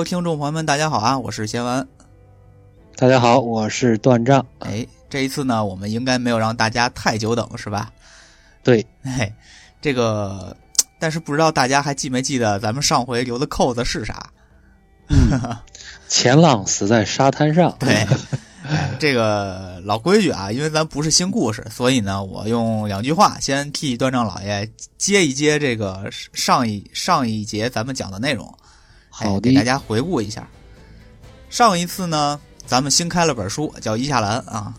Hello，听众朋友们，大家好啊！我是贤文。大家好，我是段丈。哎，这一次呢，我们应该没有让大家太久等，是吧？对，嘿，这个，但是不知道大家还记没记得咱们上回留的扣子是啥？前浪死在沙滩上。对，这个老规矩啊，因为咱不是新故事，所以呢，我用两句话先替段丈老爷接一接这个上一上一节咱们讲的内容。好的，给大家回顾一下。上一次呢，咱们新开了本书，叫伊夏兰啊。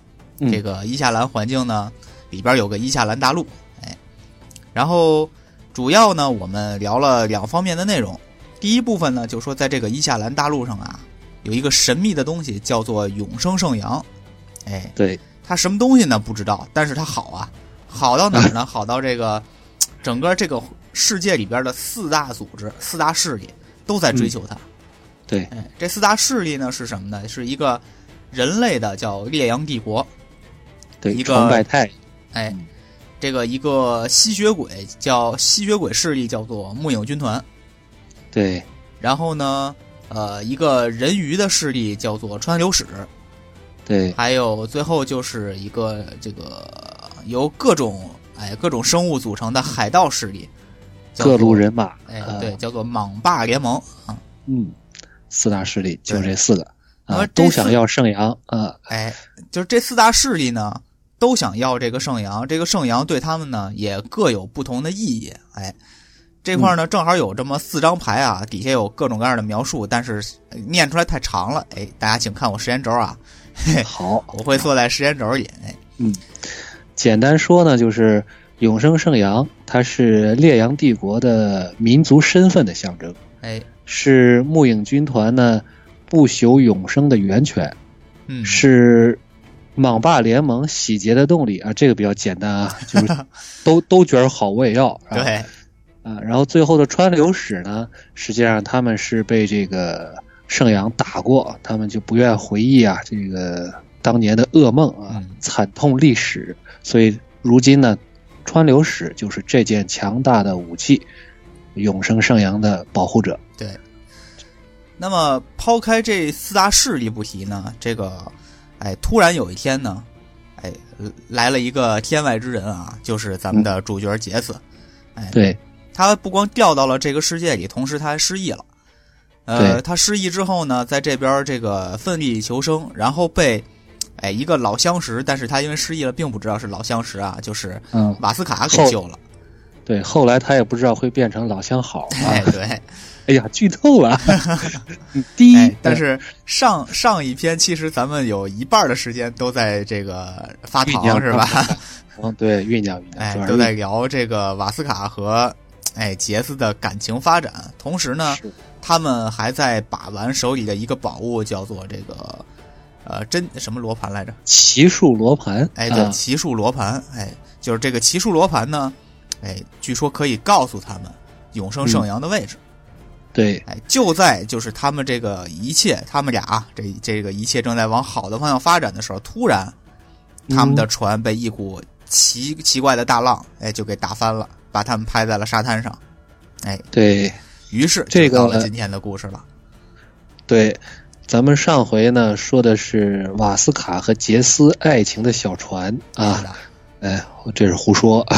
这个伊夏兰环境呢，里边有个伊夏兰大陆，哎。然后主要呢，我们聊了两方面的内容。第一部分呢，就说在这个伊夏兰大陆上啊，有一个神秘的东西，叫做永生圣阳。哎，对，它什么东西呢？不知道，但是它好啊，好到哪儿呢？好到这个整个这个世界里边的四大组织、四大势力。都在追求它，对，哎，这四大势力呢是什么呢？是一个人类的叫烈阳帝国，对，一个哎，这个一个吸血鬼叫吸血鬼势力叫做木影军团，对，然后呢，呃，一个人鱼的势力叫做川流史，对，还有最后就是一个这个由各种哎各种生物组成的海盗势力。各路人马，哎，对，叫做莽霸联盟啊。嗯，四大势力就这四个啊，都想要圣阳啊。哎，就是这四大势力呢，都想要这个圣阳。这个圣阳对他们呢，也各有不同的意义。哎，这块呢，正好有这么四张牌啊，底下有各种各样的描述，但是念出来太长了。哎，大家请看我时间轴啊。好，我会坐在时间轴里。哎，嗯，简单说呢，就是。永生圣阳，它是烈阳帝国的民族身份的象征，哎，是木影军团呢不朽永生的源泉，嗯，是莽霸联盟洗劫的动力啊，这个比较简单啊，就是 都都觉得好我也要，对，啊，然后最后的川流史呢，实际上他们是被这个圣阳打过，他们就不愿回忆啊这个当年的噩梦啊，惨痛历史，所以如今呢。川流史就是这件强大的武器，永生圣阳的保护者。对。那么抛开这四大势力不提呢，这个，哎，突然有一天呢，哎，来了一个天外之人啊，就是咱们的主角杰斯。哎，对。他不光掉到了这个世界里，同时他还失忆了。呃，他失忆之后呢，在这边这个奋力求生，然后被。哎，一个老相识，但是他因为失忆了，并不知道是老相识啊，就是嗯，瓦斯卡给救了。对，后来他也不知道会变成老相好。哎，对，哎呀，剧透了。第一，但是上上一篇其实咱们有一半的时间都在这个发糖是吧？嗯，对，酝酿酝酿，哎，都在聊这个瓦斯卡和哎杰斯的感情发展，同时呢，他们还在把玩手里的一个宝物，叫做这个。呃，真什么罗盘来着？奇数罗盘。哎，对，奇数罗盘。哎，就是这个奇数罗盘呢，哎，据说可以告诉他们永生圣阳的位置。对，哎，就在就是他们这个一切，他们俩这这个一切正在往好的方向发展的时候，突然他们的船被一股奇奇怪的大浪，哎，就给打翻了，把他们拍在了沙滩上。哎，对于是这个到了今天的故事了。对。咱们上回呢说的是瓦斯卡和杰斯爱情的小船啊，哎，这是胡说，啊，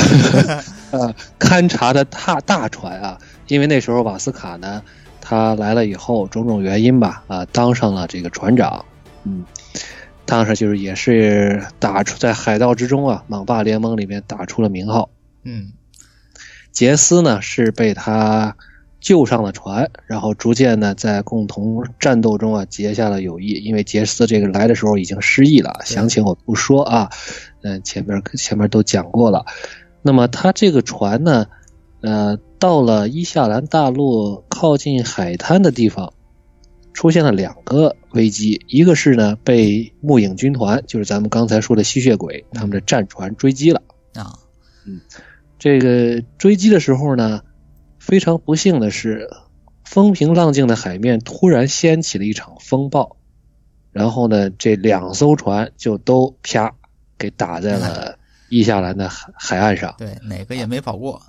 勘察的大大船啊，因为那时候瓦斯卡呢，他来了以后，种种原因吧，啊，当上了这个船长，嗯，当时就是也是打出在海盗之中啊，莽霸联盟里面打出了名号，嗯，杰斯呢是被他。救上了船，然后逐渐呢，在共同战斗中啊结下了友谊。因为杰斯这个来的时候已经失忆了，详情我不说啊，嗯，前面前面都讲过了。那么他这个船呢，呃，到了伊夏兰大陆靠近海滩的地方，出现了两个危机，一个是呢被木影军团，就是咱们刚才说的吸血鬼，他们的战船追击了啊，嗯，这个追击的时候呢。非常不幸的是，风平浪静的海面突然掀起了一场风暴，然后呢，这两艘船就都啪给打在了伊夏兰的海海岸上。对，哪个也没跑过。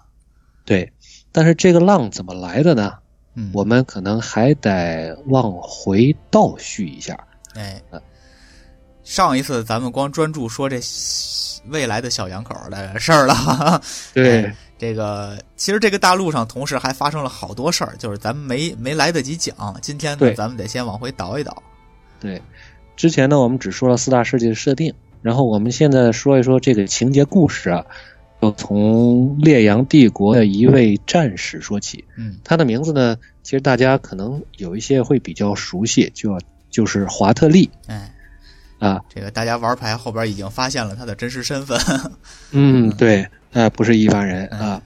对，但是这个浪怎么来的呢？嗯，我们可能还得往回倒叙一下。哎，上一次咱们光专注说这未来的小两口的事儿了。对，这个其实这个大陆上同时还发生了好多事儿，就是咱们没没来得及讲。今天呢，咱们得先往回倒一倒。对，之前呢，我们只说了四大世界的设定，然后我们现在说一说这个情节故事啊，就从烈阳帝国的一位战士说起。嗯，他的名字呢，其实大家可能有一些会比较熟悉，就就是华特利。哎。啊，这个大家玩牌后边已经发现了他的真实身份。嗯，对，呃，不是一般人啊。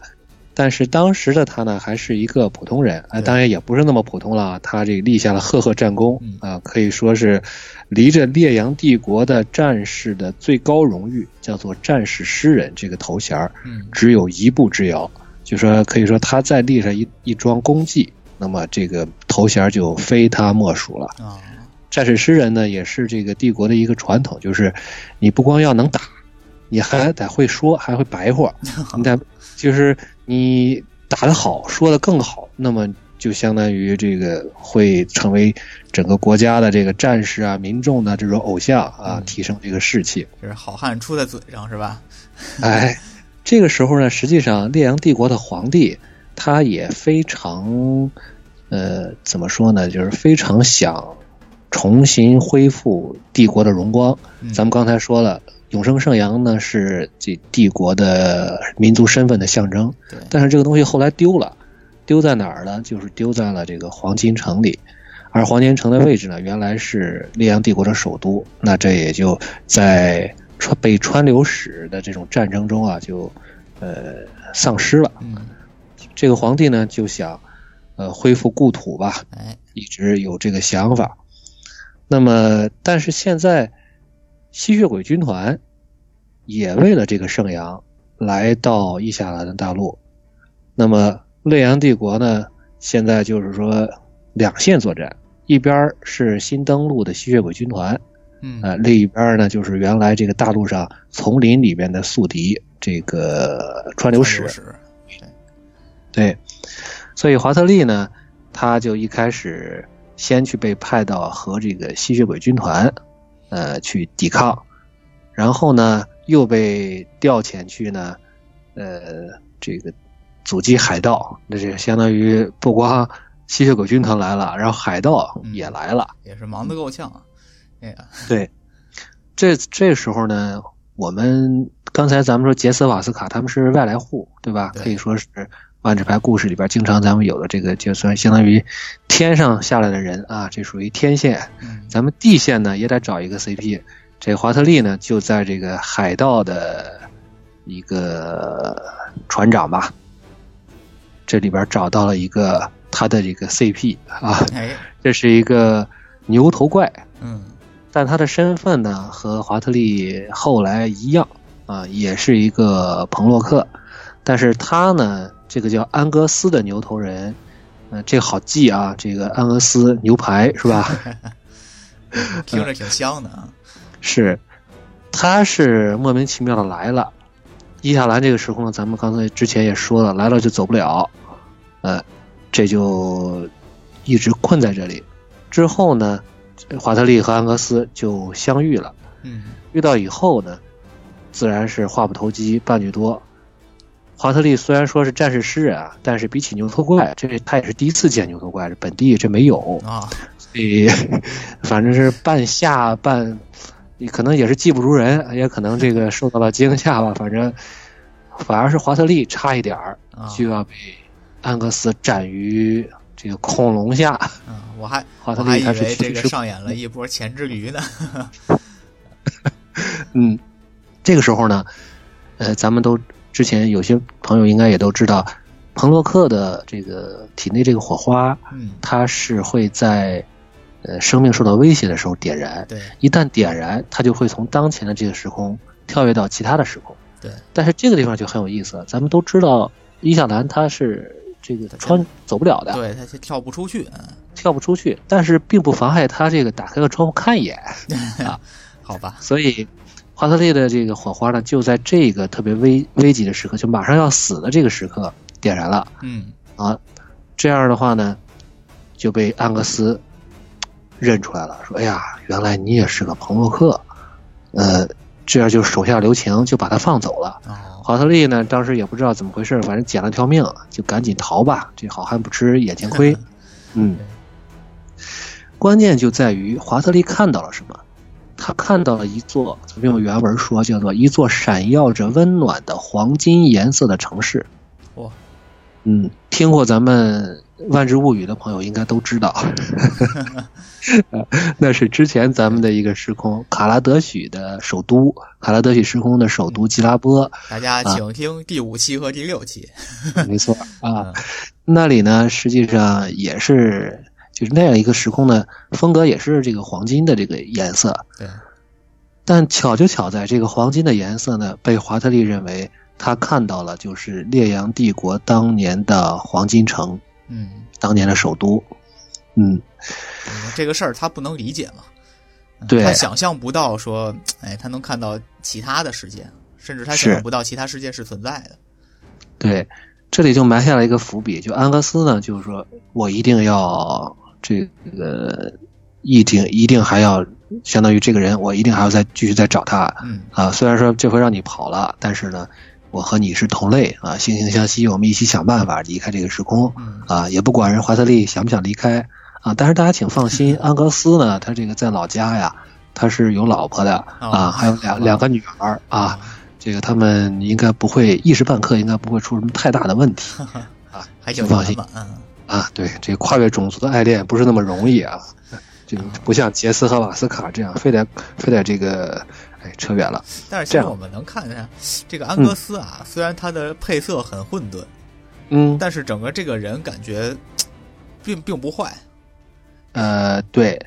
但是当时的他呢，还是一个普通人啊，当然也不是那么普通了。他这立下了赫赫战功啊，可以说是离着烈阳帝国的战士的最高荣誉，叫做战士诗人这个头衔只有一步之遥。就说可以说他再立上一一桩功绩，那么这个头衔就非他莫属了啊。战士诗人呢，也是这个帝国的一个传统，就是你不光要能打，你还得会说，还会白话。你得就是你打得好，说的更好，那么就相当于这个会成为整个国家的这个战士啊、民众的这种偶像啊，提升这个士气。这是好汉出在嘴上，是吧？哎，这个时候呢，实际上烈阳帝国的皇帝他也非常，呃，怎么说呢？就是非常想。重新恢复帝国的荣光。咱们刚才说了，永生圣阳呢是这帝国的民族身份的象征。但是这个东西后来丢了，丢在哪儿呢？就是丢在了这个黄金城里。而黄金城的位置呢，原来是烈阳帝国的首都。那这也就在川被川流史的这种战争中啊，就呃丧失了。这个皇帝呢就想呃恢复故土吧，一直有这个想法。那么，但是现在吸血鬼军团也为了这个圣阳来到伊夏兰的大陆。那么，烈阳帝国呢，现在就是说两线作战，一边是新登陆的吸血鬼军团，嗯，啊，另一边呢就是原来这个大陆上丛林里面的宿敌，这个川流史。对，所以华特利呢，他就一开始。先去被派到和这个吸血鬼军团，呃，去抵抗，然后呢，又被调遣去呢，呃，这个阻击海盗。那这相当于不光吸血鬼军团来了，然后海盗也来了，也是忙得够呛。哎呀，对，这这时候呢，我们刚才咱们说杰斯瓦斯卡他们是外来户，对吧？可以说是。万智牌故事里边，经常咱们有的这个，就算相当于天上下来的人啊，这属于天线。咱们地线呢，也得找一个 CP。这华特利呢，就在这个海盗的一个船长吧，这里边找到了一个他的这个 CP 啊。这是一个牛头怪。嗯，但他的身份呢，和华特利后来一样啊，也是一个彭洛克，但是他呢。这个叫安格斯的牛头人，嗯，这个好记啊，这个安格斯牛排是吧？听着挺香的啊。是，他是莫名其妙的来了。伊夏兰这个时候呢，咱们刚才之前也说了，来了就走不了，呃，这就一直困在这里。之后呢，华特利和安格斯就相遇了。嗯，遇到以后呢，自然是话不投机半句多。华特利虽然说是战士诗人啊，但是比起牛头怪，这他也是第一次见牛头怪，本地这没有啊，所以反正是半吓半，可能也是技不如人，也可能这个受到了惊吓吧。反正反而是华特利差一点儿就要被安格斯斩于这个恐龙下。嗯，我还华特利还以为这个上演了一波前之驴呢。嗯，这个时候呢，呃，咱们都。之前有些朋友应该也都知道，彭洛克的这个体内这个火花，嗯，它是会在呃生命受到威胁的时候点燃。对，一旦点燃，它就会从当前的这个时空跳跃到其他的时空。对，但是这个地方就很有意思，咱们都知道伊夏兰他是这个穿走不了的，对，他是跳不出去，跳不出去，但是并不妨碍他这个打开个窗户看一眼。啊，好吧，所以。华特利的这个火花呢，就在这个特别危危急的时刻，就马上要死的这个时刻点燃了。嗯啊，这样的话呢，就被安格斯认出来了，说：“哎呀，原来你也是个朋洛克。”呃，这样就手下留情，就把他放走了。华特利呢，当时也不知道怎么回事，反正捡了条命，就赶紧逃吧。这好汉不吃眼前亏。嗯，关键就在于华特利看到了什么？他看到了一座，咱们用原文说，叫做一座闪耀着温暖的黄金颜色的城市。哇，嗯，听过咱们《万智物语》的朋友应该都知道，那是之前咱们的一个时空——卡拉德许的首都，卡拉德许时空的首都吉拉波。大家请听第五期和第六期。没错啊，那里呢，实际上也是。就是那样一个时空的风格，也是这个黄金的这个颜色。对。但巧就巧在这个黄金的颜色呢，被华特利认为他看到了，就是烈阳帝国当年的黄金城。嗯。当年的首都。嗯。这个事儿他不能理解嘛？对。他想象不到说，哎，他能看到其他的世界，甚至他想象不到其他世界是存在的。对，这里就埋下了一个伏笔。就安格斯呢，就是说我一定要。这个一定一定还要相当于这个人，我一定还要再继续再找他。嗯啊，虽然说这回让你跑了，但是呢，我和你是同类啊，惺惺相惜，我们一起想办法离开这个时空。啊，也不管人华特利想不想离开啊。但是大家请放心，安格斯呢，他这个在老家呀，他是有老婆的啊，还有两两个女儿啊。这个他们应该不会一时半刻应该不会出什么太大的问题啊，还请放心。嗯。啊，对，这跨越种族的爱恋不是那么容易啊，就不像杰斯和瓦斯卡这样，非得非得这个，哎，扯远了。但是其实我们能看见，这个安格斯啊，虽然他的配色很混沌，嗯，但是整个这个人感觉 并并不坏。呃，对。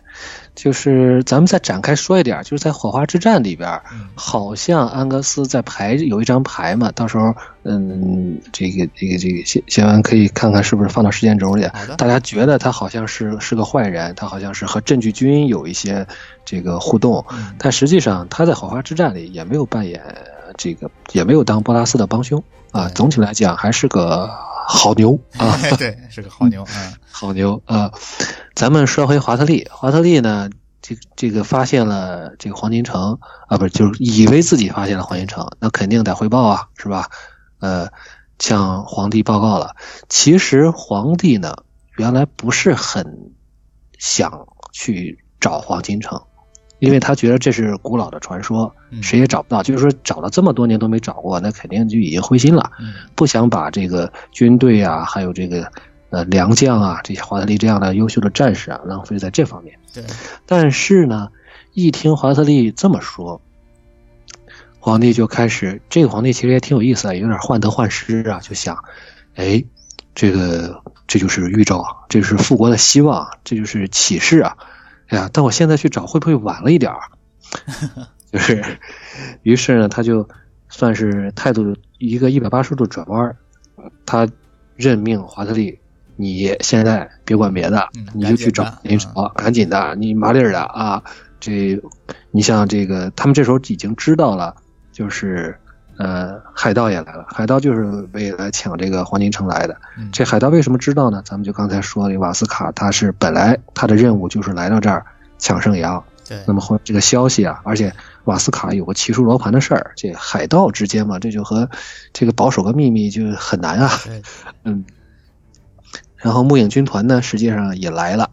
就是咱们再展开说一点，就是在火花之战里边，好像安格斯在牌有一张牌嘛，到时候嗯，这个这个这个写写完可以看看是不是放到时间轴里。大家觉得他好像是是个坏人，他好像是和镇剧军有一些这个互动，但实际上他在火花之战里也没有扮演这个，也没有当波拉斯的帮凶啊。总体来讲还是个好牛 啊，对，是个好牛啊，好牛啊。咱们说回华特利，华特利呢，这这个发现了这个黄金城啊，不是，就是以为自己发现了黄金城，那肯定得汇报啊，是吧？呃，向皇帝报告了。其实皇帝呢，原来不是很想去找黄金城，因为他觉得这是古老的传说，谁也找不到。就是说，找了这么多年都没找过，那肯定就已经灰心了，不想把这个军队啊，还有这个。呃，良将啊，这些华特利这样的优秀的战士啊，浪费在这方面。对，但是呢，一听华特利这么说，皇帝就开始，这个皇帝其实也挺有意思啊，有点患得患失啊，就想，哎，这个这就是预兆，这是复国的希望，这就是启示啊！哎呀，但我现在去找会不会晚了一点儿？就是，于是呢，他就算是态度一个一百八十度转弯，他任命华特利。你现在别管别的，你就去找林朝，赶紧的，你麻利儿的啊！这，你像这个，他们这时候已经知道了，就是呃，海盗也来了，海盗就是为了抢这个黄金城来的。这海盗为什么知道呢？咱们就刚才说的瓦斯卡，他是本来他的任务就是来到这儿抢圣阳。对。那么后这个消息啊，而且瓦斯卡有个奇数罗盘的事儿，这海盗之间嘛，这就和这个保守个秘密就很难啊。嗯。然后木影军团呢，实际上也来了，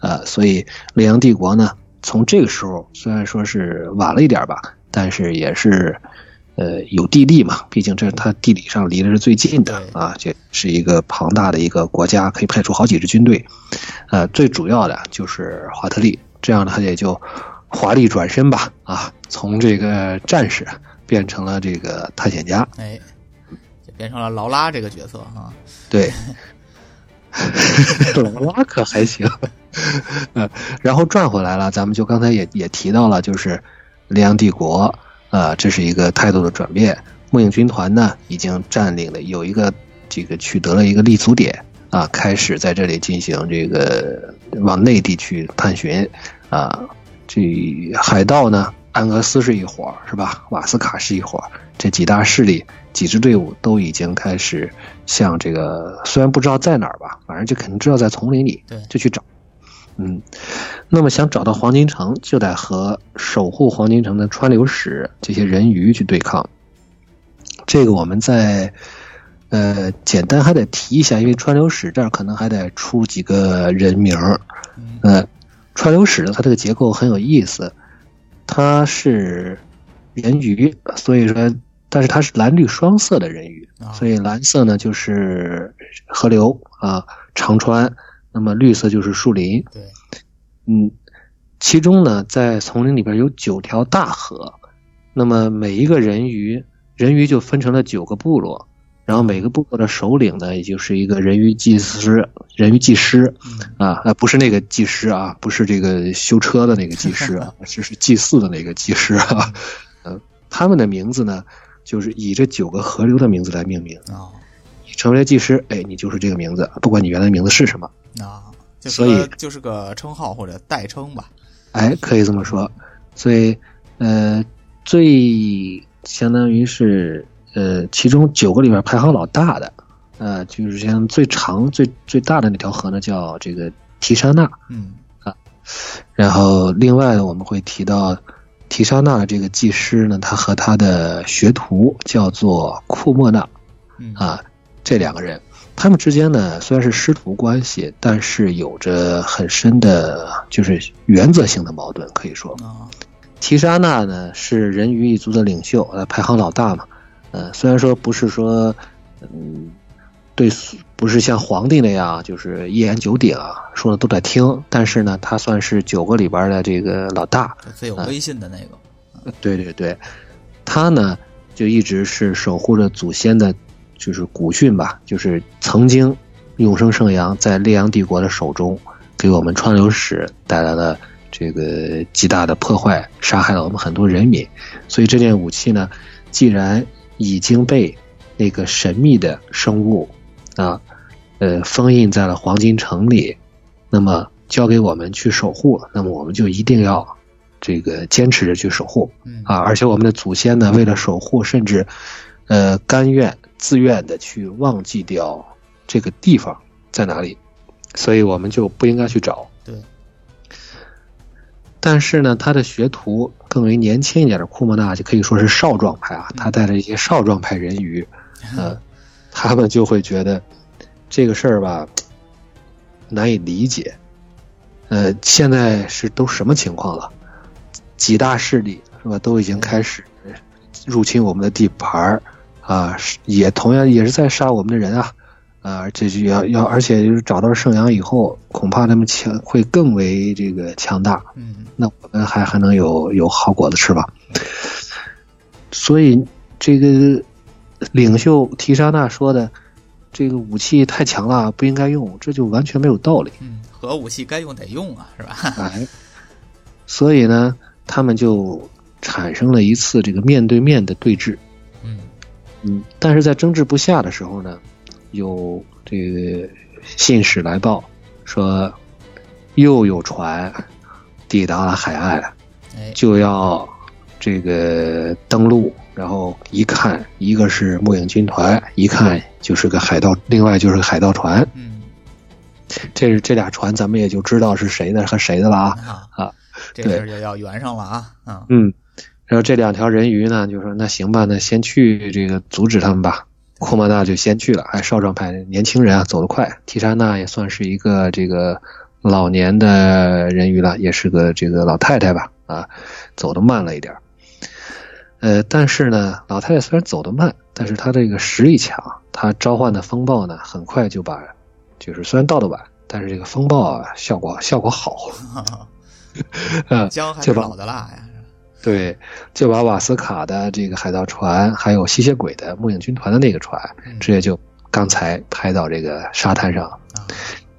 呃，所以烈阳帝国呢，从这个时候虽然说是晚了一点吧，但是也是，呃，有地利嘛，毕竟这是他地理上离的是最近的啊，这是一个庞大的一个国家，可以派出好几支军队，呃，最主要的就是华特利，这样他也就华丽转身吧，啊，从这个战士变成了这个探险家，哎，就变成了劳拉这个角色啊，对。劳拉可还行，呃，然后转回来了，咱们就刚才也也提到了，就是烈阳帝国，呃，这是一个态度的转变。末影军团呢，已经占领了，有一个这个取得了一个立足点啊，开始在这里进行这个往内地去探寻啊。这海盗呢，安格斯是一伙是吧？瓦斯卡是一伙这几大势力、几支队伍都已经开始向这个，虽然不知道在哪儿吧，反正就肯定知道在丛林里，对，就去找。嗯，那么想找到黄金城，就得和守护黄金城的川流使这些人鱼去对抗。这个我们在呃简单还得提一下，因为川流使这儿可能还得出几个人名儿。呃，川流使呢，它这个结构很有意思，它是人鱼，所以说，但是它是蓝绿双色的人鱼，所以蓝色呢就是河流啊长川，那么绿色就是树林。对，嗯，其中呢在丛林里边有九条大河，那么每一个人鱼，人鱼就分成了九个部落。然后每个部落的首领呢，也就是一个人鱼祭司，人鱼祭师，啊啊，不是那个技师啊，不是这个修车的那个技师啊，就 是祭祀的那个技师啊，嗯，他们的名字呢，就是以这九个河流的名字来命名啊。你成为了技师，哎，你就是这个名字，不管你原来名字是什么啊，所以就是个称号或者代称吧。哎，可以这么说。所以，呃，最相当于是。呃，其中九个里面排行老大的，呃，就是像最长、最最大的那条河呢，叫这个提沙纳，嗯啊，然后另外我们会提到提沙纳的这个技师呢，他和他的学徒叫做库莫纳，啊，这两个人，他们之间呢虽然是师徒关系，但是有着很深的，就是原则性的矛盾，可以说，提沙娜呢是人鱼一族的领袖，呃，排行老大嘛。呃，虽然说不是说，嗯，对，不是像皇帝那样，就是一言九鼎啊，说的都得听，但是呢，他算是九个里边的这个老大，最有威信的那个。对对对，他呢就一直是守护着祖先的，就是古训吧，就是曾经永生圣阳在烈阳帝国的手中，给我们川流史带来了这个极大的破坏，杀害了我们很多人民，所以这件武器呢，既然已经被那个神秘的生物啊，呃，封印在了黄金城里，那么交给我们去守护，那么我们就一定要这个坚持着去守护啊！而且我们的祖先呢，为了守护，甚至呃甘愿自愿的去忘记掉这个地方在哪里，所以我们就不应该去找。对。但是呢，他的学徒更为年轻一点的库莫纳就可以说是少壮派啊，他带着一些少壮派人鱼，呃，他们就会觉得这个事儿吧难以理解。呃，现在是都什么情况了？几大势力是吧，都已经开始入侵我们的地盘儿啊，也同样也是在杀我们的人啊。啊，这就要要，而且就是找到圣阳以后，恐怕他们强会更为这个强大。嗯，那我们还还能有有好果子吃吧？所以这个领袖提沙纳说的，这个武器太强了，不应该用，这就完全没有道理。嗯，核武器该用得用啊，是吧？哎，所以呢，他们就产生了一次这个面对面的对峙。嗯嗯，但是在争执不下的时候呢？有这个信使来报，说又有船抵达了海岸，就要这个登陆。然后一看，一个是末影军团，一看就是个海盗，另外就是个海盗船。嗯，这是这俩船，咱们也就知道是谁的和谁的了啊啊！这事就要圆上了啊啊嗯。然后这两条人鱼呢，就说那行吧，那先去这个阻止他们吧。库莫纳就先去了，哎，少壮派年轻人啊，走得快。提莎娜也算是一个这个老年的人鱼了，也是个这个老太太吧，啊，走得慢了一点。呃，但是呢，老太太虽然走得慢，但是她这个实力强，她召唤的风暴呢，很快就把，就是虽然到的晚，但是这个风暴啊，效果效果好，嗯，姜还是老的辣呀。对，就把瓦斯卡的这个海盗船，还有吸血鬼的末影军团的那个船，直接就刚才拍到这个沙滩上。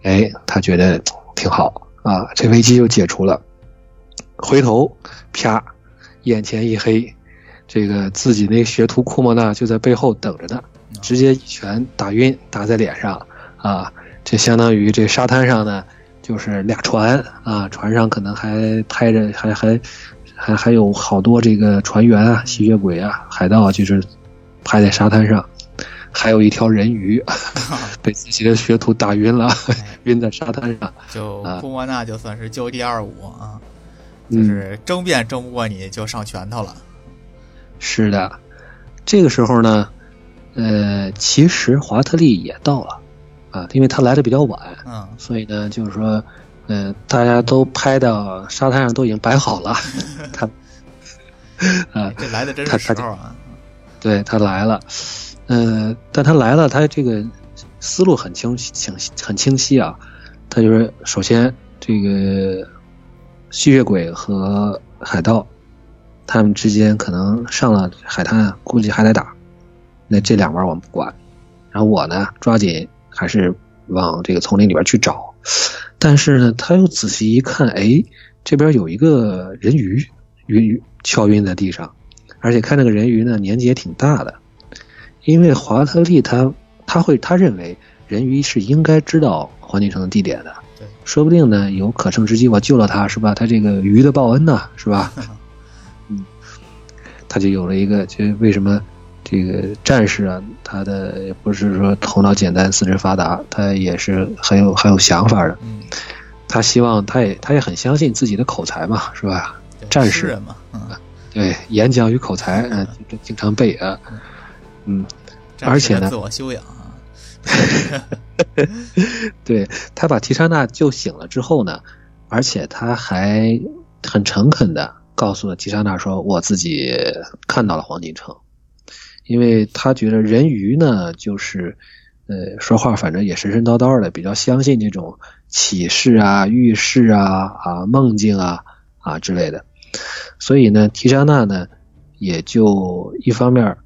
哎，他觉得挺好啊，这危机就解除了。回头，啪，眼前一黑，这个自己那学徒库莫纳就在背后等着呢，直接一拳打晕，打在脸上啊！这相当于这沙滩上呢，就是俩船啊，船上可能还拍着，还还。还还有好多这个船员啊、吸血鬼啊、海盗啊，就是拍在沙滩上，还有一条人鱼 被自己的学徒打晕了，晕在沙滩上。就啊库莫纳就算是就地二五啊，嗯就是争辩争不过你就上拳头了。是的，这个时候呢，呃，其实华特利也到了啊，因为他来的比较晚，嗯，所以呢，就是说，呃，大家都拍到沙滩上都已经摆好了，他，啊，这来的真是时候啊。对他来了，呃，但他来了，他这个思路很清清很清晰啊。他就是首先这个吸血鬼和海盗，他们之间可能上了海滩，估计还得打。那这两玩我们不管，然后我呢，抓紧还是往这个丛林里边去找。但是呢，他又仔细一看，哎，这边有一个人鱼晕敲晕在地上。而且看那个人鱼呢，年纪也挺大的，因为华特利他他会他认为人鱼是应该知道黄金城的地点的，说不定呢有可乘之机，我救了他是吧？他这个鱼的报恩呢是吧？嗯，他就有了一个，就为什么这个战士啊，他的也不是说头脑简单、四肢发达，他也是很有很有想法的。嗯，他希望他也他也很相信自己的口才嘛，是吧？战士。嘛，嗯，对，演讲与口才，嗯、经经常背啊，嗯，而且呢自我修养啊，对他把提莎娜救醒了之后呢，而且他还很诚恳的告诉了提莎娜说：“我自己看到了黄金城，因为他觉得人鱼呢，就是呃说话反正也神神叨叨的，比较相信这种启示啊、预示啊、啊梦境啊啊之类的，所以呢，提莎娜呢也就一方面，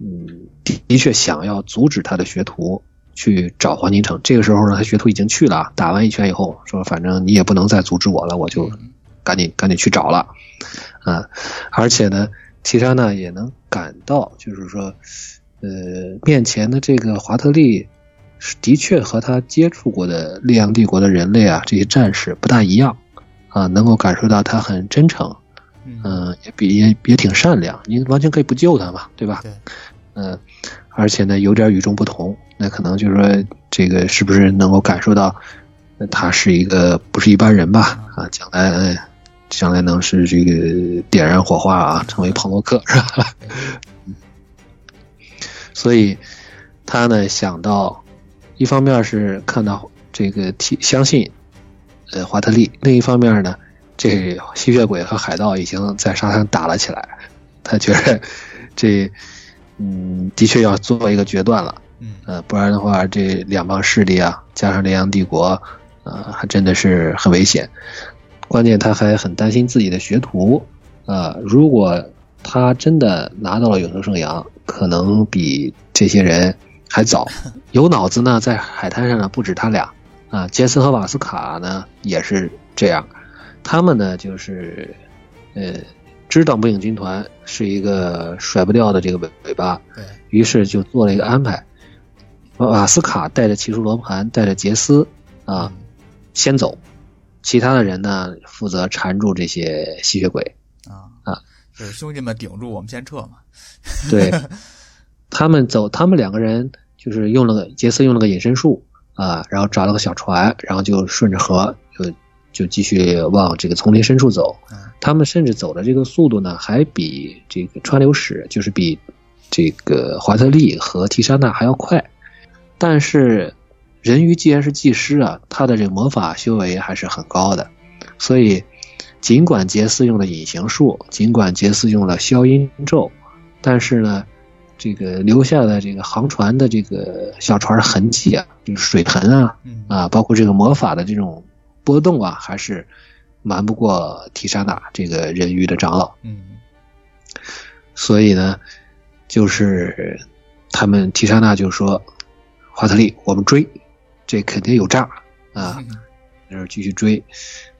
嗯，的的确想要阻止他的学徒。”去找黄金城。这个时候呢，他学徒已经去了啊，打完一拳以后说：“反正你也不能再阻止我了，我就嗯赶紧赶紧去找了。”啊，而且呢，提莎娜也能感到，就是说，呃，面前的这个华特利是的确和他接触过的烈阳帝国的人类啊，这些战士不大一样啊，能够感受到他很真诚，嗯，嗯、也比也也挺善良，你完全可以不救他嘛，对吧？对，嗯，而且呢，有点与众不同。那可能就是说，这个是不是能够感受到，那他是一个不是一般人吧？啊，将来，呃将来能是这个点燃火花啊，成为庞洛克是吧？所以，他呢想到，一方面是看到这个提相信，呃，华特利；另一方面呢，这吸血鬼和海盗已经在沙滩上打了起来，他觉得这。嗯，的确要做一个决断了，嗯，呃，不然的话，这两帮势力啊，加上烈阳帝国，呃，还真的是很危险。关键他还很担心自己的学徒，啊，如果他真的拿到了永生圣阳，可能比这些人还早。有脑子呢，在海滩上呢，不止他俩，啊，杰森和瓦斯卡呢也是这样，他们呢就是，呃。知道木影军团是一个甩不掉的这个尾尾巴，于是就做了一个安排。瓦斯卡带着奇术罗盘，带着杰斯啊，先走，其他的人呢负责缠住这些吸血鬼啊啊，就是兄弟们顶住，我们先撤嘛。对，他们走，他们两个人就是用了个杰斯用了个隐身术啊，然后找了个小船，然后就顺着河就就继续往这个丛林深处走。嗯他们甚至走的这个速度呢，还比这个川流史，就是比这个华特利和提莎娜还要快。但是人鱼既然是技师啊，他的这个魔法修为还是很高的，所以尽管杰斯用了隐形术，尽管杰斯用了消音咒，但是呢，这个留下的这个航船的这个小船痕迹啊，就是水痕啊，嗯。啊，包括这个魔法的这种波动啊，还是。瞒不过提莎娜这个人鱼的长老，嗯，所以呢，就是他们提莎娜就说：“华特利，我们追，这肯定有诈啊！”在这继续追。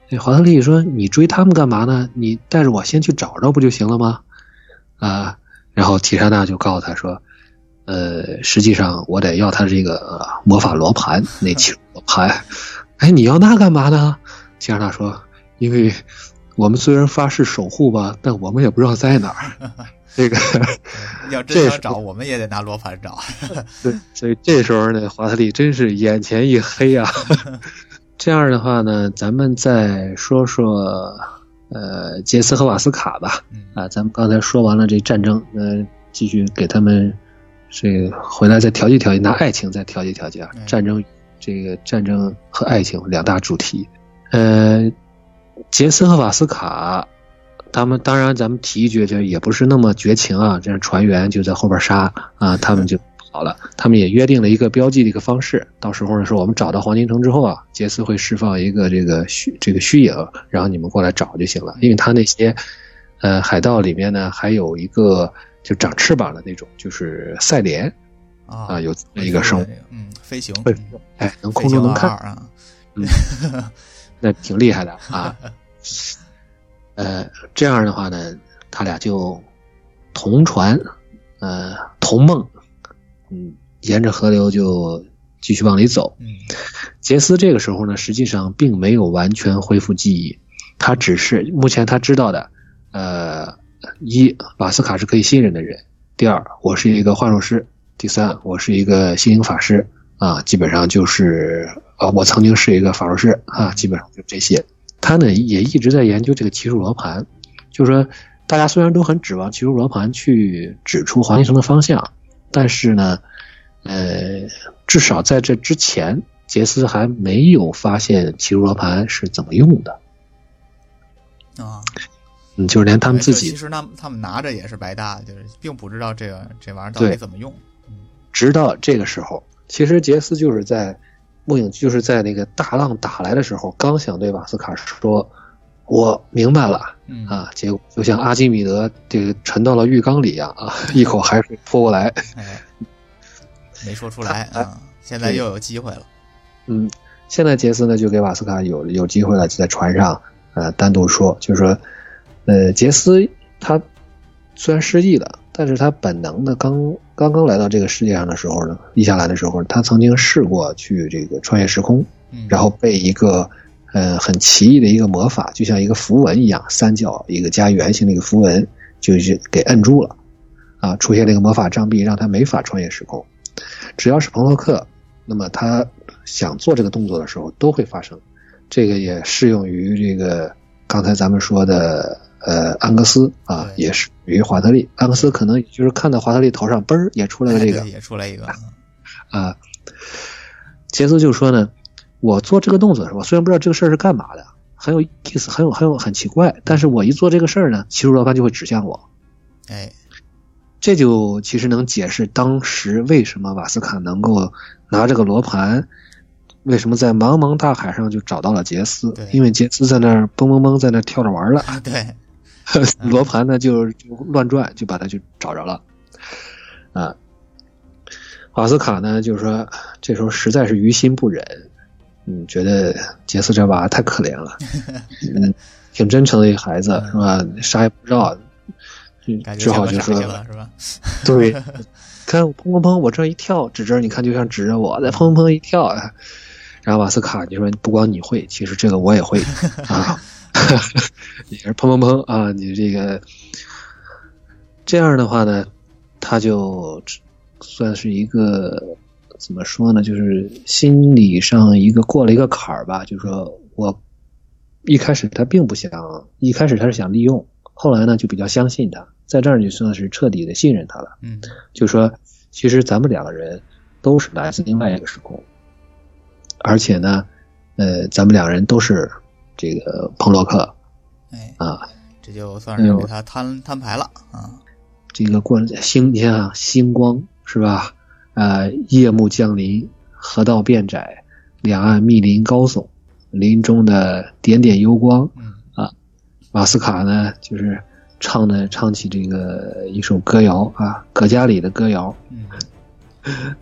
那华特利说：“你追他们干嘛呢？你带着我先去找着不就行了吗？”啊，然后提莎娜就告诉他说：“呃，实际上我得要他这个、呃、魔法罗盘，那奇罗盘。哎，你要那干嘛呢？”提莎娜说。因为我们虽然发誓守护吧，但我们也不知道在哪儿。这个 要真想找，我们也得拿罗盘找。对，所以这时候呢，华特利真是眼前一黑啊。这样的话呢，咱们再说说呃杰斯和瓦斯卡吧。啊，咱们刚才说完了这战争，呃，继续给他们这回来再调节调节，拿爱情再调节调节啊。战争，这个战争和爱情两大主题。呃，杰斯和瓦斯卡。他们当然，咱们提一句，就也不是那么绝情啊。这样船员就在后边杀啊，他们就跑了。他们也约定了一个标记的一个方式，到时候呢，说我们找到黄金城之后啊，杰斯会释放一个这个虚这个虚影，然后你们过来找就行了。因为他那些呃海盗里面呢，还有一个就长翅膀的那种，就是赛莲啊，有一个生物，嗯，飞行，哎，能空中能看啊，嗯，那挺厉害的啊。呃，这样的话呢，他俩就同船，呃，同梦，嗯，沿着河流就继续往里走。嗯，杰斯这个时候呢，实际上并没有完全恢复记忆，他只是目前他知道的，呃，一瓦斯卡是可以信任的人；第二，我是一个幻术师；第三，我是一个心灵法师。啊，基本上就是啊，我曾经是一个法术师啊，基本上就这些。他呢也一直在研究这个奇数罗盘，就是说，大家虽然都很指望奇数罗盘去指出黄金城的方向，但是呢，呃，至少在这之前，杰斯还没有发现奇数罗盘是怎么用的。啊，嗯，就是连他们自己，其实他们他们拿着也是白搭，就是并不知道这个这玩意儿到底怎么用。直到这个时候，其实杰斯就是在。木影就是在那个大浪打来的时候，刚想对瓦斯卡说：“我明白了。”啊，结果就像阿基米德这个沉到了浴缸里一样啊，一口海水泼过来，没说出来 啊。现在又有机会了。嗯，现在杰斯呢就给瓦斯卡有有机会了，就在船上呃单独说，就是说，呃，杰斯他虽然失忆了。但是他本能的刚刚刚来到这个世界上的时候呢，伊夏兰的时候，他曾经试过去这个穿越时空，然后被一个呃很奇异的一个魔法，就像一个符文一样，三角一个加圆形的一个符文，就是给摁住了，啊，出现了一个魔法障壁，让他没法穿越时空。只要是彭洛克，那么他想做这个动作的时候都会发生。这个也适用于这个刚才咱们说的。呃，安格斯啊，也是于华特利。安格斯可能就是看到华特利头上嘣儿也出来了这个，也出来一个啊。杰斯就说呢，我做这个动作的时候，虽然不知道这个事儿是干嘛的，很有意思，很有很有很奇怪，但是我一做这个事儿呢，奇数罗盘就会指向我。哎，这就其实能解释当时为什么瓦斯卡能够拿这个罗盘，为什么在茫茫大海上就找到了杰斯，因为杰斯在那儿蹦蹦蹦在那跳着玩了。对。罗盘呢就就乱转，就把他就找着了，啊，瓦斯卡呢就是说这时候实在是于心不忍，嗯，觉得杰斯这娃太可怜了，嗯，挺真诚的一个孩子是吧？啥也不知道，只好就说，是吧？对，看砰砰砰，我这一跳指着你看，就像指着我在砰砰砰一跳，然后瓦斯卡就说不光你会，其实这个我也会啊。也是砰砰砰啊！你这个这样的话呢，他就算是一个怎么说呢？就是心理上一个过了一个坎儿吧。就是说我一开始他并不想，一开始他是想利用，后来呢就比较相信他，在这儿就算是彻底的信任他了。嗯，就说其实咱们两个人都是来自另外一个时空，而且呢，呃，咱们两个人都是。这个彭洛克，哎啊，这就算是给他摊摊牌了啊。这个过星天啊，星光是吧？呃，夜幕降临，河道变窄，两岸密林高耸，林中的点点幽光，啊，马斯卡呢，就是唱的唱起这个一首歌谣啊，葛加里的歌谣，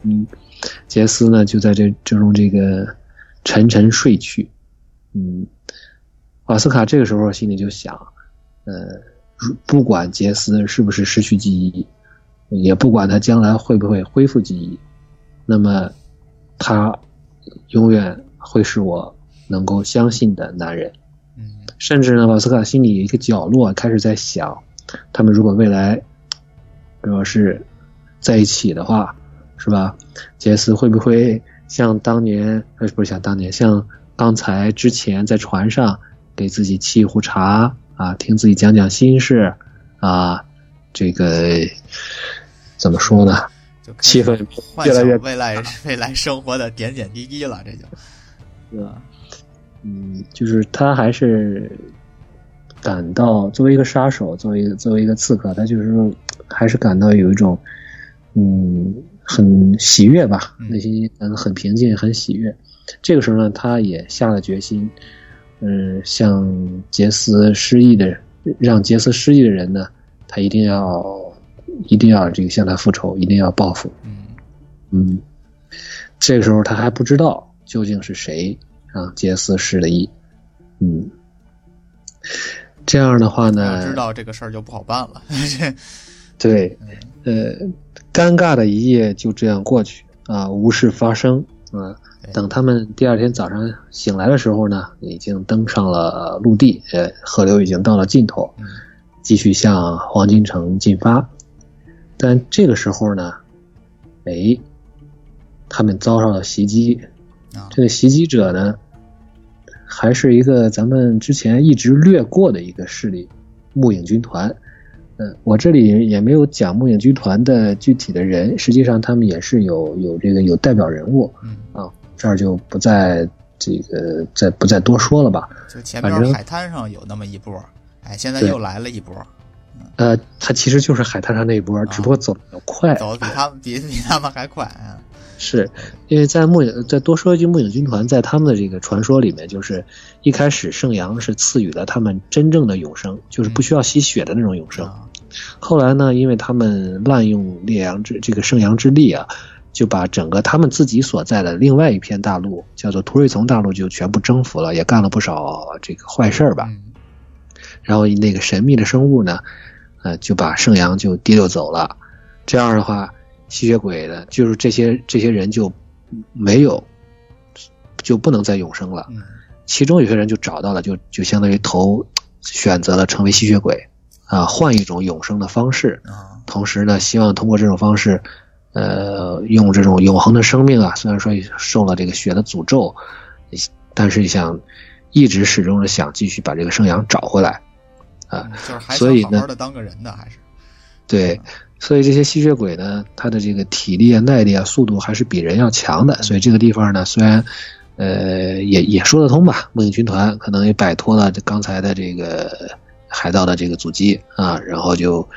嗯，杰斯呢就在这这种这个沉沉睡去，嗯。瓦斯卡这个时候心里就想，呃，不管杰斯是不是失去记忆，也不管他将来会不会恢复记忆，那么他永远会是我能够相信的男人。嗯，甚至呢，瓦斯卡心里一个角落开始在想，他们如果未来如果是在一起的话，是吧？杰斯会不会像当年，呃，不是像当年，像刚才之前在船上给自己沏一壶茶啊，听自己讲讲心事啊，这个怎么说呢？气氛越来越未来未来生活的点点滴滴了，这就，对吧？嗯，就是他还是感到作为一个杀手，作为一个作为一个刺客，他就是说还是感到有一种嗯很喜悦吧，内心嗯很平静，很喜悦。这个时候呢，他也下了决心，嗯，像杰斯失忆的让杰斯失忆的人呢，他一定要一定要这个向他复仇，一定要报复。嗯嗯，这个时候他还不知道究竟是谁。让，杰斯失了忆，嗯，这样的话呢，知道这个事儿就不好办了。对，呃，尴尬的一夜就这样过去啊，无事发生啊。等他们第二天早上醒来的时候呢，已经登上了陆地，呃，河流已经到了尽头，继续向黄金城进发。但这个时候呢，哎，他们遭到了袭击，这个袭击者呢。还是一个咱们之前一直略过的一个势力——木影军团。嗯，我这里也没有讲木影军团的具体的人，实际上他们也是有有这个有代表人物。嗯啊，这儿就不再这个再不再多说了吧。就前面海滩上有那么一波，哎，现在又来了一波。呃，他其实就是海滩上那一波，只不过走的快，走的比他们比比他们还快啊。是，因为在木影再多说一句，木影军团在他们的这个传说里面，就是一开始圣阳是赐予了他们真正的永生，就是不需要吸血的那种永生。后来呢，因为他们滥用烈阳之这个圣阳之力啊，就把整个他们自己所在的另外一片大陆，叫做图瑞丛大陆，就全部征服了，也干了不少这个坏事儿吧。然后那个神秘的生物呢，呃，就把圣阳就提溜走了。这样的话。吸血鬼的，就是这些这些人就没有，就不能再永生了。其中有些人就找到了，就就相当于投选择了成为吸血鬼啊，换一种永生的方式。同时呢，希望通过这种方式，呃，用这种永恒的生命啊，虽然说受了这个血的诅咒，但是想一直始终的想继续把这个圣阳找回来啊。就是还想好好的当个人的，还是对。所以这些吸血鬼呢，他的这个体力啊、耐力啊、速度还是比人要强的。所以这个地方呢，虽然，呃，也也说得通吧。梦影军团可能也摆脱了刚才的这个海盗的这个阻击啊，然后就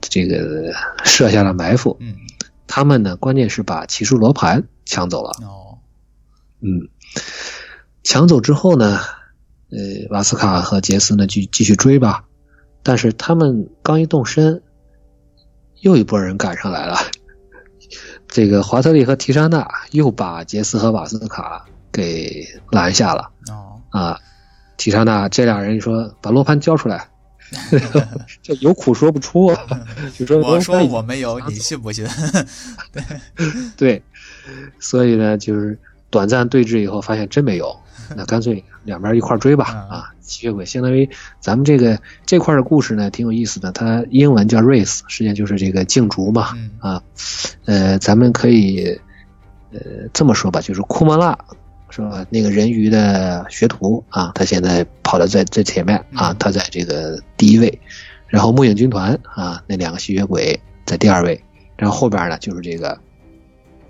这个 设下了埋伏。嗯，他们呢，关键是把骑术罗盘抢走了。哦，嗯，抢走之后呢，呃，瓦斯卡和杰斯呢，继继续追吧。但是他们刚一动身。又一波人赶上来了，这个华特利和提莎娜又把杰斯和瓦斯卡给拦下了。哦啊，提莎娜这俩人说把罗盘交出来，这有苦说不出，就说我说我没有，你信不信？对对，所以呢，就是短暂对峙以后，发现真没有。那干脆两边一块追吧啊！吸血鬼相当于咱们这个这块的故事呢，挺有意思的。它英文叫 race，实际上就是这个竞逐嘛啊。呃，咱们可以呃这么说吧，就是库莫拉是吧？那个人鱼的学徒啊，他现在跑的在最前面啊，他在这个第一位。然后木影军团啊，那两个吸血鬼在第二位。然后后边呢，就是这个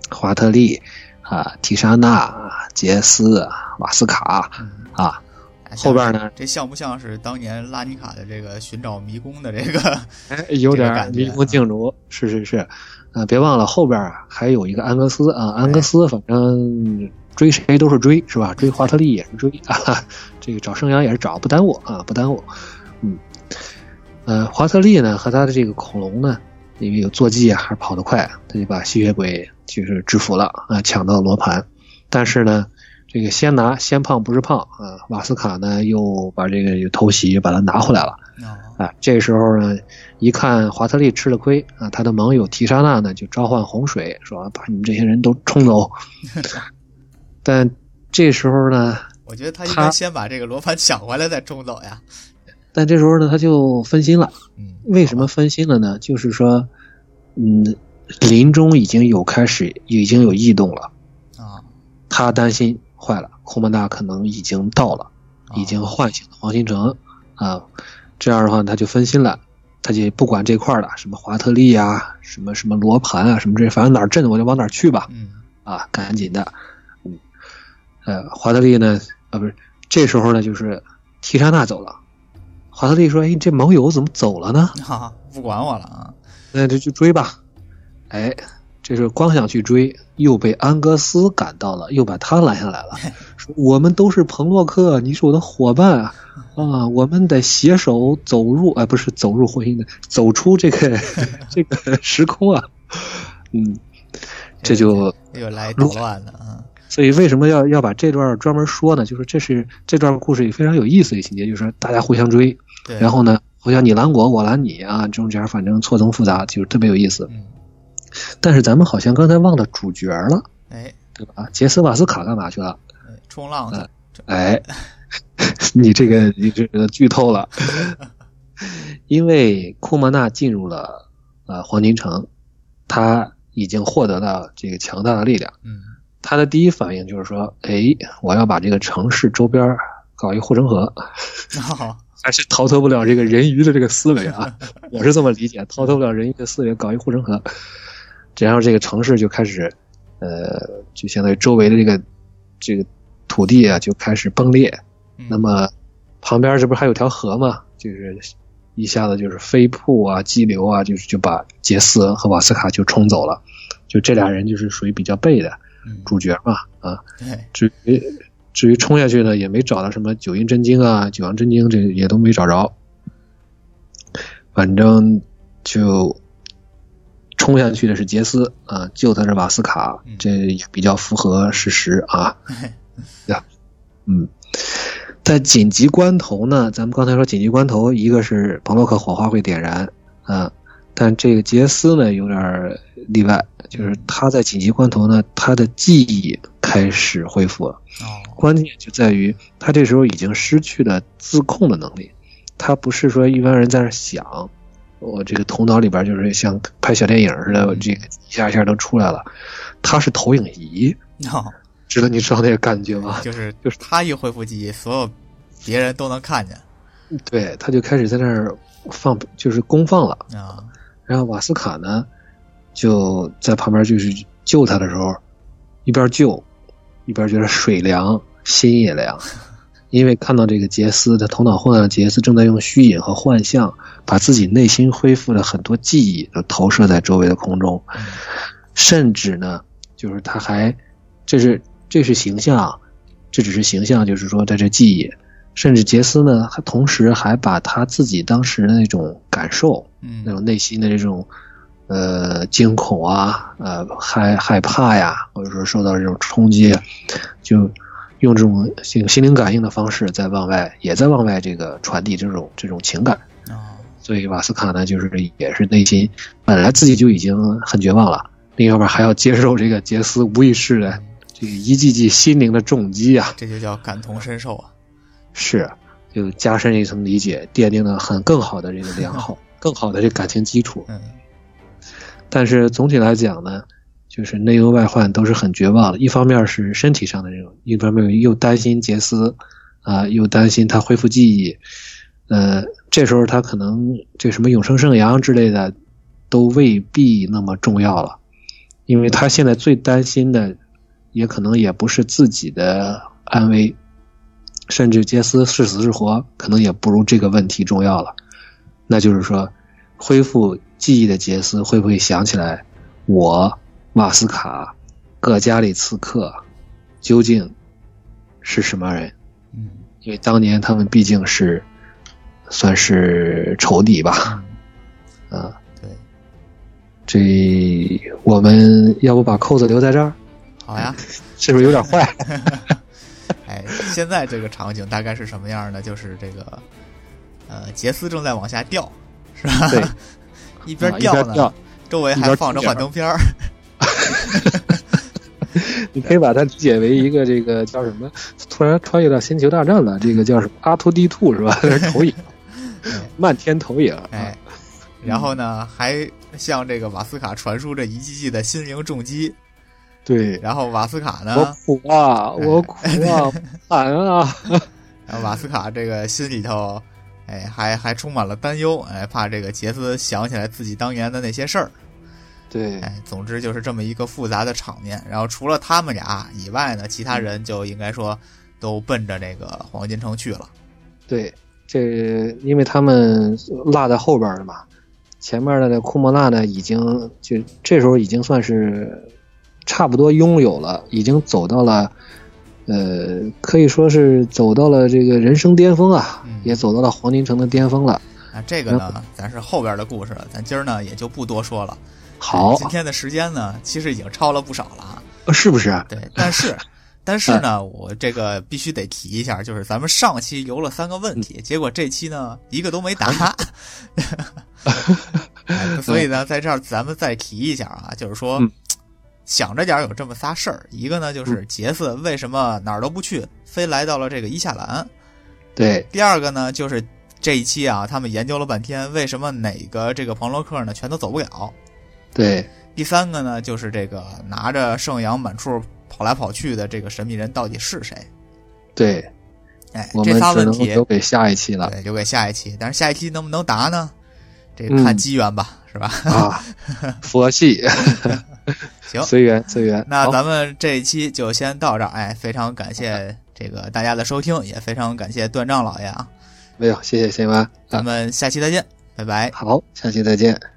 华特利。啊，提莎娜、杰斯、瓦斯卡啊，后边呢？这像不像是当年拉尼卡的这个寻找迷宫的这个？哎，有点迷宫竞逐，是是是。啊，别忘了后边啊还有一个安格斯啊，安格斯反正追谁都是追，是吧？追华特利也是追 啊，这个找圣阳也是找，不耽误啊，不耽误。嗯，呃，华特利呢和他的这个恐龙呢，因为有坐骑啊，还是跑得快，他就把吸血鬼。就是制服了啊，抢到罗盘，但是呢，这个先拿先胖不是胖啊，瓦斯卡呢又把这个偷袭把他拿回来了啊。这个时候呢，一看华特利吃了亏啊，他的盟友提莎娜呢就召唤洪水，说把你们这些人都冲走。但这时候呢，我觉得他应该先把这个罗盘抢回来再冲走呀。但这时候呢，他就分心了。嗯，为什么分心了呢？就是说，嗯，林中已经有开始已经有异动了啊，他担心坏了，库曼纳可能已经到了，已经唤醒了黄新城啊。这样的话，他就分心了，他就不管这块了，什么华特利啊，什么什么罗盘啊，什么这，反正哪儿震我就往哪儿去吧。嗯，啊，赶紧的。嗯，呃，华特利呢，啊，不是，这时候呢，就是提沙纳走了。华特利说：“哎，这盟友怎么走了呢？哈，不管我了啊！那就去追吧。”哎，这是光想去追，又被安格斯赶到了，又把他拦下来了。说：“我们都是彭洛克，你是我的伙伴啊！啊，我们得携手走入，哎，不是走入婚姻的，走出这个 这个时空啊！嗯，这就又来捣乱了啊！所以为什么要要把这段专门说呢？就是这是这段故事里非常有意思的情节，就是大家互相追。”然后呢，互相你拦我，我拦你啊，中间反正错综复杂，就是特别有意思。嗯，但是咱们好像刚才忘了主角了，哎，对吧？杰斯瓦斯卡干嘛去了？冲浪去。哎，你这个你这个剧透了，因为库莫纳进入了呃黄金城，他已经获得了这个强大的力量。嗯，他的第一反应就是说，哎，我要把这个城市周边搞一护城河。还是逃脱不了这个人鱼的这个思维啊，我是这么理解，逃脱不了人鱼的思维，搞一护城河，然后这个城市就开始，呃，就相当于周围的这个这个土地啊就开始崩裂，那么旁边这不是还有条河吗？就是一下子就是飞瀑啊、激流啊，就是就把杰斯和瓦斯卡就冲走了，就这俩人就是属于比较背的主角嘛啊，至于。至于冲下去呢，也没找到什么九阴真经啊、九阳真经，这也都没找着。反正就冲下去的是杰斯啊，救他是瓦斯卡，这也比较符合事实啊。呀，嗯，在紧急关头呢，咱们刚才说紧急关头，一个是彭洛克火花会点燃啊，但这个杰斯呢有点例外，就是他在紧急关头呢，他的记忆。开始恢复了，关键就在于他这时候已经失去了自控的能力。他不是说一般人在那想，我这个头脑里边就是像拍小电影似的，这个一下一下都出来了。他是投影仪，知道你知道那个感觉吗？就是 就是他一恢复记忆，所有别人都能看见。对，他就开始在那儿放，就是公放了啊。然后瓦斯卡呢，就在旁边就是救他的时候，一边救。一边觉得水凉，心也凉，因为看到这个杰斯他头脑混乱的杰斯正在用虚影和幻象，把自己内心恢复的很多记忆都投射在周围的空中，甚至呢，就是他还，这是这是形象，这只是形象，就是说在这记忆，甚至杰斯呢，他同时还把他自己当时的那种感受，那种内心的这种。呃，惊恐啊，呃，害害怕呀，或者说受到这种冲击，就用这种心心灵感应的方式在往外，也在往外这个传递这种这种情感。所以瓦斯卡呢，就是也是内心本来自己就已经很绝望了，另一方面还要接受这个杰斯无意识的这个一记记心灵的重击啊，这就叫感同身受啊。是，就加深一层理解，奠定了很更好的这个良好、更好的这感情基础。嗯。但是总体来讲呢，就是内忧外患都是很绝望的。一方面是身体上的这种，一方面又担心杰斯，啊，又担心他恢复记忆。呃，这时候他可能这什么永生圣阳之类的，都未必那么重要了，因为他现在最担心的，也可能也不是自己的安危，甚至杰斯是死是活，可能也不如这个问题重要了。那就是说，恢复。记忆的杰斯会不会想起来，我瓦斯卡，各加里刺客，究竟是什么人？嗯，因为当年他们毕竟是算是仇敌吧。啊，对。这我们要不把扣子留在这儿？好呀。是不是有点坏？哎，现在这个场景大概是什么样呢？就是这个，呃，杰斯正在往下掉，是吧？对。一边掉呢，周围还放着幻灯片儿。你可以把它理解为一个这个叫什么？突然穿越到星球大战了，这个叫什么？阿图地兔是吧？投影，漫天投影。哎，然后呢，还向这个瓦斯卡传输着一记记的心灵重击。对，然后瓦斯卡呢？我苦啊，我苦啊，惨啊！然后瓦斯卡这个心里头，哎，还还充满了担忧，哎，怕这个杰斯想起来自己当年的那些事儿。对，哎，总之就是这么一个复杂的场面。然后除了他们俩以外呢，其他人就应该说都奔着这个黄金城去了。对，这因为他们落在后边了嘛，前面的那库莫纳呢，已经就这时候已经算是差不多拥有了，已经走到了。呃，可以说是走到了这个人生巅峰啊，也走到了黄金城的巅峰了。啊，这个呢，咱是后边的故事了，咱今儿呢也就不多说了。好，今天的时间呢，其实已经超了不少了啊。是不是？对，但是，但是呢，我这个必须得提一下，就是咱们上期留了三个问题，结果这期呢一个都没答。所以呢，在这儿咱们再提一下啊，就是说。想着点有这么仨事儿，一个呢就是杰斯为什么哪儿都不去，非来到了这个伊夏兰。对。第二个呢就是这一期啊，他们研究了半天，为什么哪个这个朋洛克呢全都走不了。对。第三个呢就是这个拿着圣阳满处跑来跑去的这个神秘人到底是谁？对。哎，这仨问题留给下一期了。对，留给下一期。但是下一期能不能答呢？这看机缘吧，是吧？啊，佛系。行，随缘随缘。那咱们这一期就先到这儿。哎，非常感谢这个大家的收听，也非常感谢段丈老爷啊。没有，谢谢谢妈。咱们下期再见，拜拜。好，下期再见。